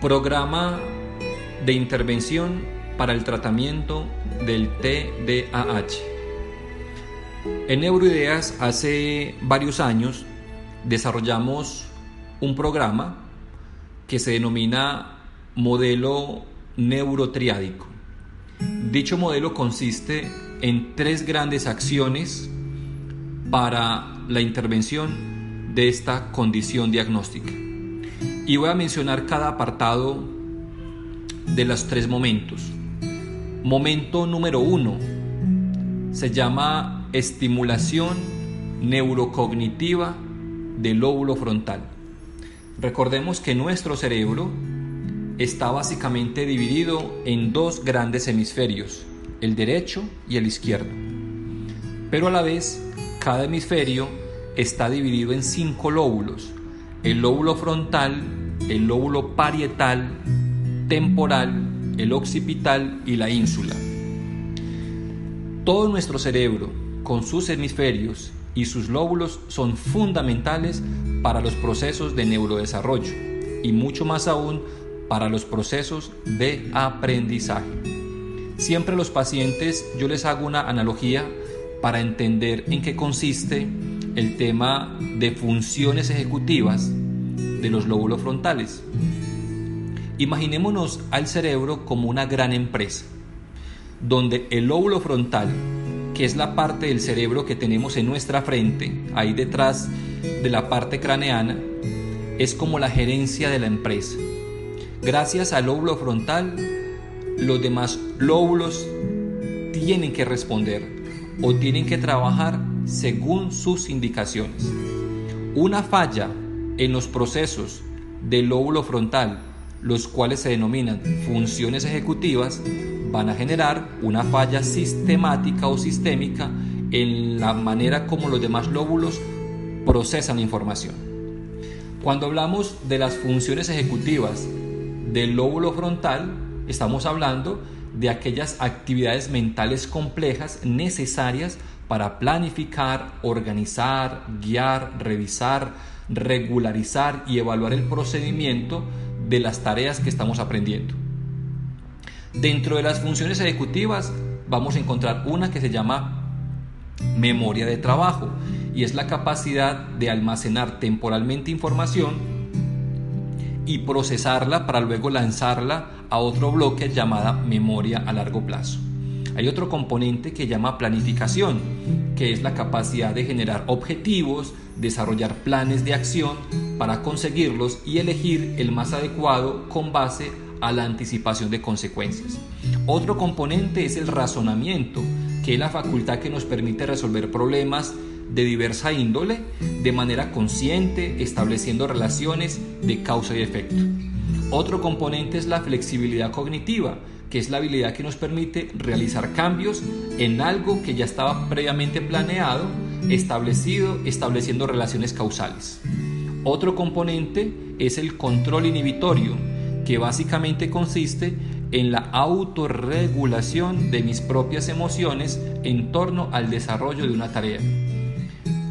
Programa de intervención para el tratamiento del TDAH. En Neuroideas hace varios años desarrollamos un programa que se denomina modelo neurotriádico. Dicho modelo consiste en tres grandes acciones para la intervención de esta condición diagnóstica. Y voy a mencionar cada apartado de los tres momentos. Momento número uno se llama estimulación neurocognitiva del lóbulo frontal. Recordemos que nuestro cerebro está básicamente dividido en dos grandes hemisferios, el derecho y el izquierdo. Pero a la vez, cada hemisferio está dividido en cinco lóbulos. El lóbulo frontal, el lóbulo parietal, temporal, el occipital y la ínsula. Todo nuestro cerebro, con sus hemisferios y sus lóbulos, son fundamentales para los procesos de neurodesarrollo y mucho más aún para los procesos de aprendizaje. Siempre los pacientes yo les hago una analogía para entender en qué consiste el tema de funciones ejecutivas de los lóbulos frontales. Imaginémonos al cerebro como una gran empresa, donde el lóbulo frontal, que es la parte del cerebro que tenemos en nuestra frente, ahí detrás de la parte craneana, es como la gerencia de la empresa. Gracias al lóbulo frontal, los demás lóbulos tienen que responder o tienen que trabajar según sus indicaciones. Una falla en los procesos del lóbulo frontal, los cuales se denominan funciones ejecutivas, van a generar una falla sistemática o sistémica en la manera como los demás lóbulos procesan información. Cuando hablamos de las funciones ejecutivas del lóbulo frontal, estamos hablando de aquellas actividades mentales complejas necesarias para planificar, organizar, guiar, revisar, regularizar y evaluar el procedimiento de las tareas que estamos aprendiendo. Dentro de las funciones ejecutivas vamos a encontrar una que se llama memoria de trabajo y es la capacidad de almacenar temporalmente información y procesarla para luego lanzarla a otro bloque llamada memoria a largo plazo. Hay otro componente que llama planificación, que es la capacidad de generar objetivos, desarrollar planes de acción para conseguirlos y elegir el más adecuado con base a la anticipación de consecuencias. Otro componente es el razonamiento, que es la facultad que nos permite resolver problemas de diversa índole de manera consciente, estableciendo relaciones de causa y efecto. Otro componente es la flexibilidad cognitiva, que es la habilidad que nos permite realizar cambios en algo que ya estaba previamente planeado, establecido, estableciendo relaciones causales. Otro componente es el control inhibitorio, que básicamente consiste en la autorregulación de mis propias emociones en torno al desarrollo de una tarea.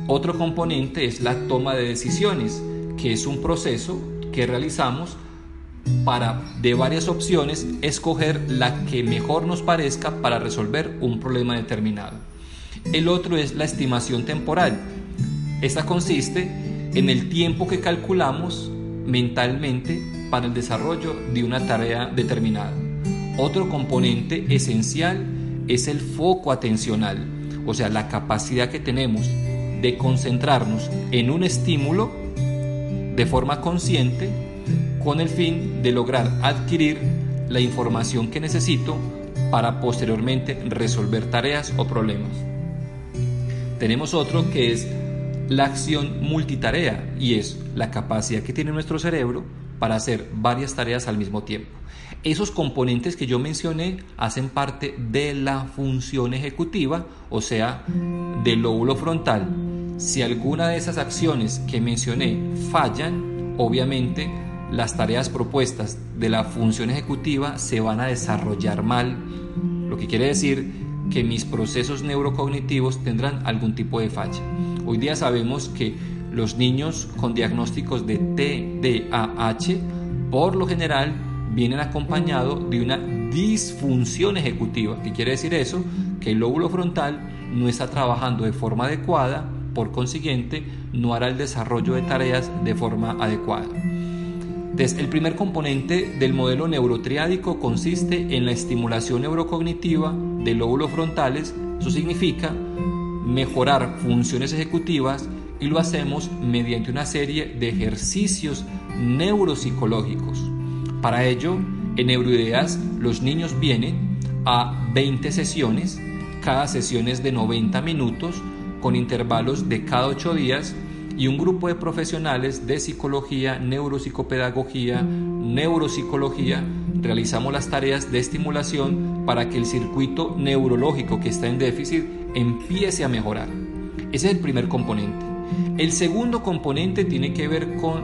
Otro componente es la toma de decisiones, que es un proceso que realizamos para de varias opciones escoger la que mejor nos parezca para resolver un problema determinado. El otro es la estimación temporal. Esta consiste en el tiempo que calculamos mentalmente para el desarrollo de una tarea determinada. Otro componente esencial es el foco atencional, o sea, la capacidad que tenemos de concentrarnos en un estímulo de forma consciente con el fin de lograr adquirir la información que necesito para posteriormente resolver tareas o problemas. Tenemos otro que es la acción multitarea y es la capacidad que tiene nuestro cerebro para hacer varias tareas al mismo tiempo. Esos componentes que yo mencioné hacen parte de la función ejecutiva, o sea, del lóbulo frontal. Si alguna de esas acciones que mencioné fallan, obviamente las tareas propuestas de la función ejecutiva se van a desarrollar mal, lo que quiere decir que mis procesos neurocognitivos tendrán algún tipo de falla. Hoy día sabemos que los niños con diagnósticos de TDAH por lo general vienen acompañados de una disfunción ejecutiva. ¿Qué quiere decir eso? Que el lóbulo frontal no está trabajando de forma adecuada, por consiguiente no hará el desarrollo de tareas de forma adecuada. El primer componente del modelo neurotriádico consiste en la estimulación neurocognitiva de lóbulos frontales. Eso significa mejorar funciones ejecutivas y lo hacemos mediante una serie de ejercicios neuropsicológicos. Para ello, en Neuroideas los niños vienen a 20 sesiones, cada sesión es de 90 minutos con intervalos de cada 8 días y un grupo de profesionales de psicología, neuropsicopedagogía, neuropsicología realizamos las tareas de estimulación para que el circuito neurológico que está en déficit empiece a mejorar. Ese es el primer componente. El segundo componente tiene que ver con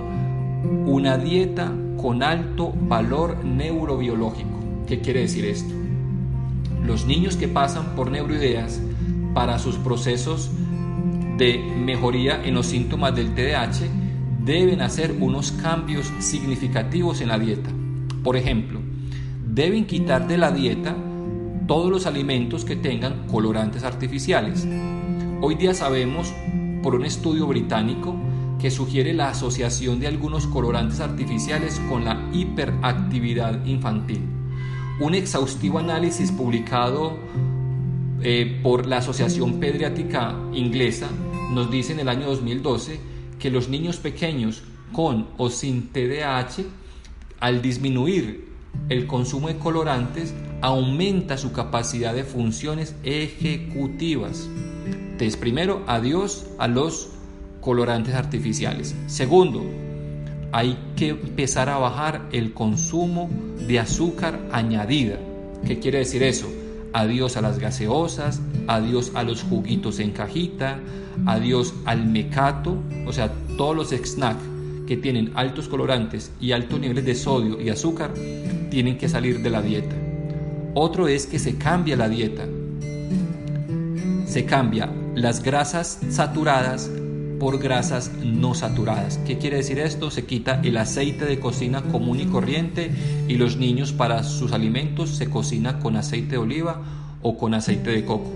una dieta con alto valor neurobiológico. ¿Qué quiere decir esto? Los niños que pasan por neuroideas para sus procesos de mejoría en los síntomas del TDAH deben hacer unos cambios significativos en la dieta. Por ejemplo, deben quitar de la dieta todos los alimentos que tengan colorantes artificiales. Hoy día sabemos por un estudio británico que sugiere la asociación de algunos colorantes artificiales con la hiperactividad infantil. Un exhaustivo análisis publicado eh, por la Asociación Pediátrica Inglesa nos dice en el año 2012 que los niños pequeños con o sin TDAH, al disminuir el consumo de colorantes, aumenta su capacidad de funciones ejecutivas. Entonces, primero, adiós a los colorantes artificiales. Segundo, hay que empezar a bajar el consumo de azúcar añadida. ¿Qué quiere decir eso? Adiós a las gaseosas, adiós a los juguitos en cajita, adiós al mecato, o sea, todos los snacks que tienen altos colorantes y altos niveles de sodio y azúcar tienen que salir de la dieta. Otro es que se cambia la dieta. Se cambia las grasas saturadas por grasas no saturadas. ¿Qué quiere decir esto? Se quita el aceite de cocina común y corriente y los niños para sus alimentos se cocina con aceite de oliva o con aceite de coco.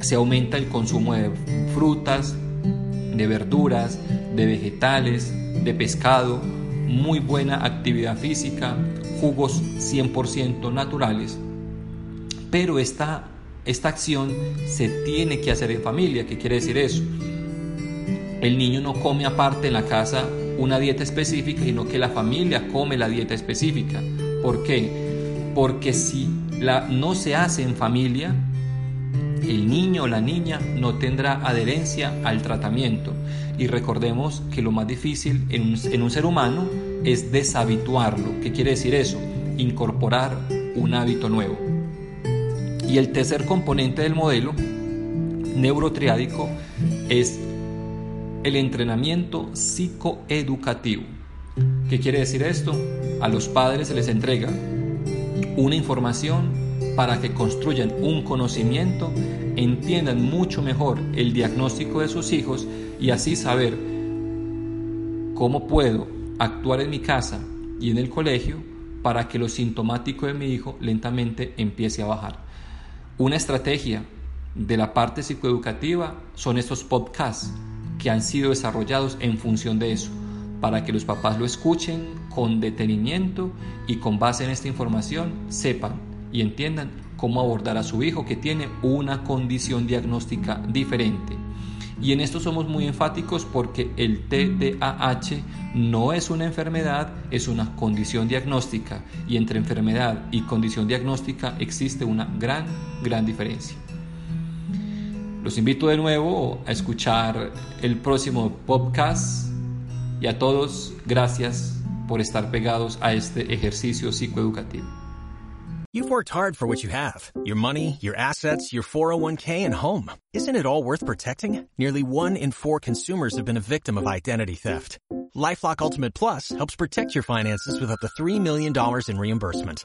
Se aumenta el consumo de frutas, de verduras, de vegetales, de pescado, muy buena actividad física, jugos 100% naturales. Pero esta esta acción se tiene que hacer en familia. ¿Qué quiere decir eso? El niño no come aparte en la casa una dieta específica, sino que la familia come la dieta específica. ¿Por qué? Porque si la, no se hace en familia, el niño o la niña no tendrá adherencia al tratamiento. Y recordemos que lo más difícil en un, en un ser humano es deshabituarlo. ¿Qué quiere decir eso? Incorporar un hábito nuevo. Y el tercer componente del modelo neurotriádico es el entrenamiento psicoeducativo. ¿Qué quiere decir esto? A los padres se les entrega una información para que construyan un conocimiento, entiendan mucho mejor el diagnóstico de sus hijos y así saber cómo puedo actuar en mi casa y en el colegio para que lo sintomático de mi hijo lentamente empiece a bajar. Una estrategia de la parte psicoeducativa son estos podcasts que han sido desarrollados en función de eso, para que los papás lo escuchen con detenimiento y con base en esta información sepan y entiendan cómo abordar a su hijo que tiene una condición diagnóstica diferente. Y en esto somos muy enfáticos porque el TDAH no es una enfermedad, es una condición diagnóstica. Y entre enfermedad y condición diagnóstica existe una gran, gran diferencia. Los invito de nuevo a escuchar el próximo podcast y a todos gracias por estar pegados a este ejercicio psicoeducativo. You've worked hard for what you have your money, your assets, your 401k, and home. Isn't it all worth protecting? Nearly one in four consumers have been a victim of identity theft. Lifelock Ultimate Plus helps protect your finances with up to $3 million in reimbursement.